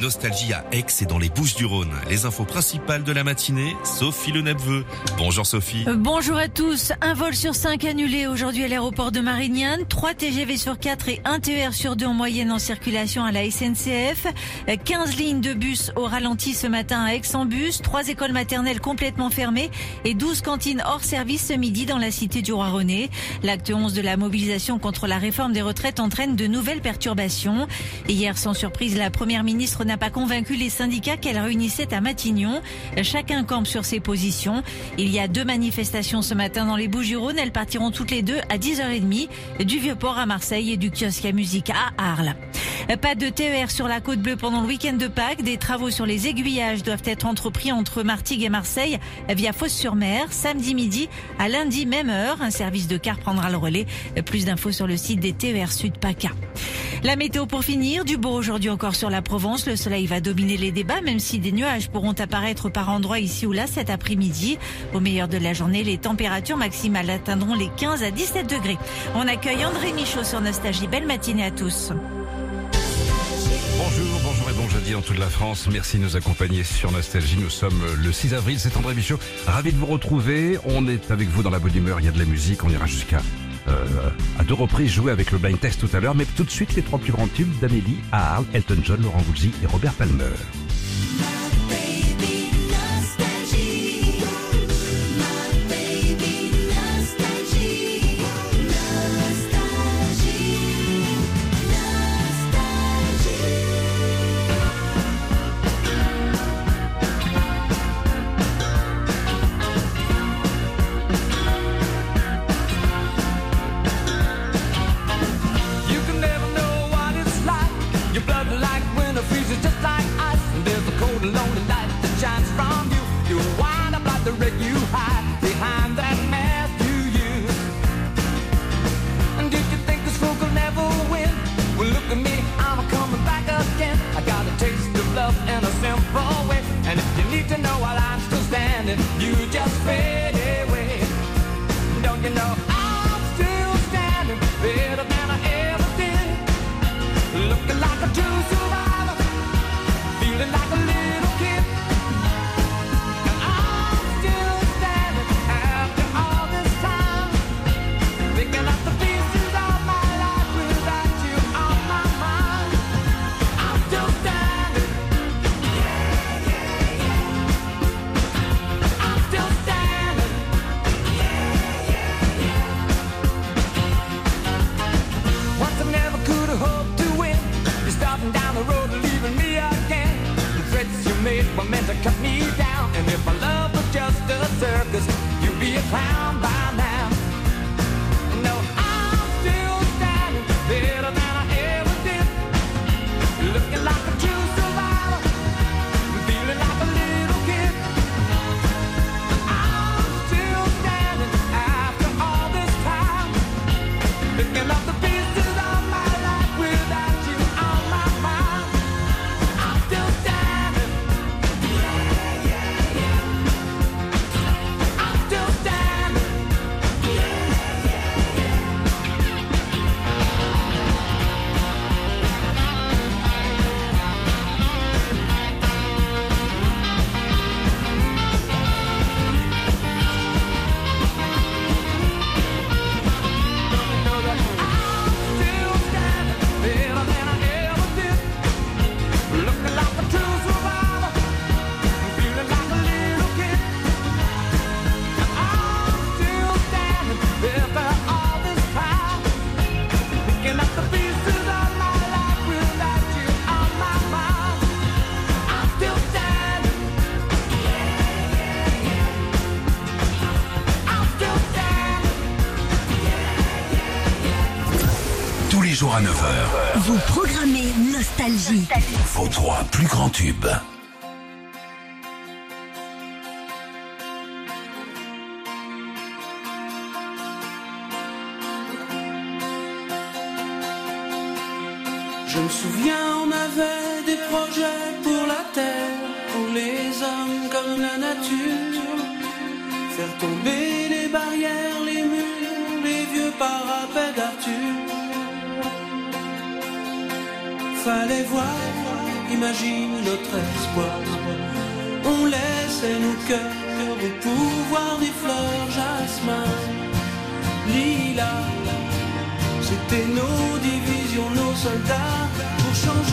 Nostalgie à Aix et dans les Bouches du Rhône. Les infos principales de la matinée, Sophie Le Nepveux. Bonjour Sophie. Euh, bonjour à tous. Un vol sur 5 annulé aujourd'hui à l'aéroport de Marignane. 3 TGV sur 4 et 1 TER sur 2 en moyenne en circulation à la SNCF. 15 euh, lignes de bus au ralenti ce matin à Aix-en-Bus. 3 écoles maternelles complètement fermées et 12 cantines hors service ce midi dans la cité du Roi-René. L'acte 11 de la mobilisation contre la réforme des retraites entraîne de nouvelles perturbations. Hier, sans surprise, la première ministre n'a pas convaincu les syndicats qu'elle réunissait à Matignon. Chacun campe sur ses positions. Il y a deux manifestations ce matin dans les Bouches-du-Rhône. Elles partiront toutes les deux à 10h30 du Vieux-Port à Marseille et du kiosque à musique à Arles. Pas de TER sur la côte bleue pendant le week-end de Pâques. Des travaux sur les aiguillages doivent être entrepris entre Martigues et Marseille via Fosse-sur-Mer samedi midi à lundi même heure. Un service de car prendra le relais. Plus d'infos sur le site des TER Sud PACA. La météo pour finir, du beau aujourd'hui encore sur la Provence. Le soleil va dominer les débats, même si des nuages pourront apparaître par endroits ici ou là cet après-midi. Au meilleur de la journée, les températures maximales atteindront les 15 à 17 degrés. On accueille André Michaud sur Nostalgie. Belle matinée à tous. Dans toute la France. Merci de nous accompagner sur Nostalgie. Nous sommes le 6 avril, c'est André Michaud. Ravi de vous retrouver. On est avec vous dans la bonne humeur, il y a de la musique, on ira jusqu'à euh, à deux reprises jouer avec le blind test tout à l'heure, mais tout de suite les trois plus grands tubes d'Amélie, Arles, Elton John, Laurent Voulzy et Robert Palmer. Your blood like winter freezes just like ice. And there's a cold and lonely light that shines from you. You wind up like the red you hide behind that mask you use. And did you think this fool could never win? Well, look at me, I'm coming back again. I got a taste of love in a simple way. And if you need to know while I'm still standing, you just fail. À 9h. Vous programmez Nostalgie. Vos trois plus grands tubes. Je me souviens, on avait des projets pour la terre, pour les hommes comme la nature. Faire tomber les barrières, les murs, les vieux parapets d'Arthur fallait voir imagine notre espoir. On laissait nos cœurs au pouvoir des fleurs jasmin, lila. C'était nos divisions, nos soldats pour changer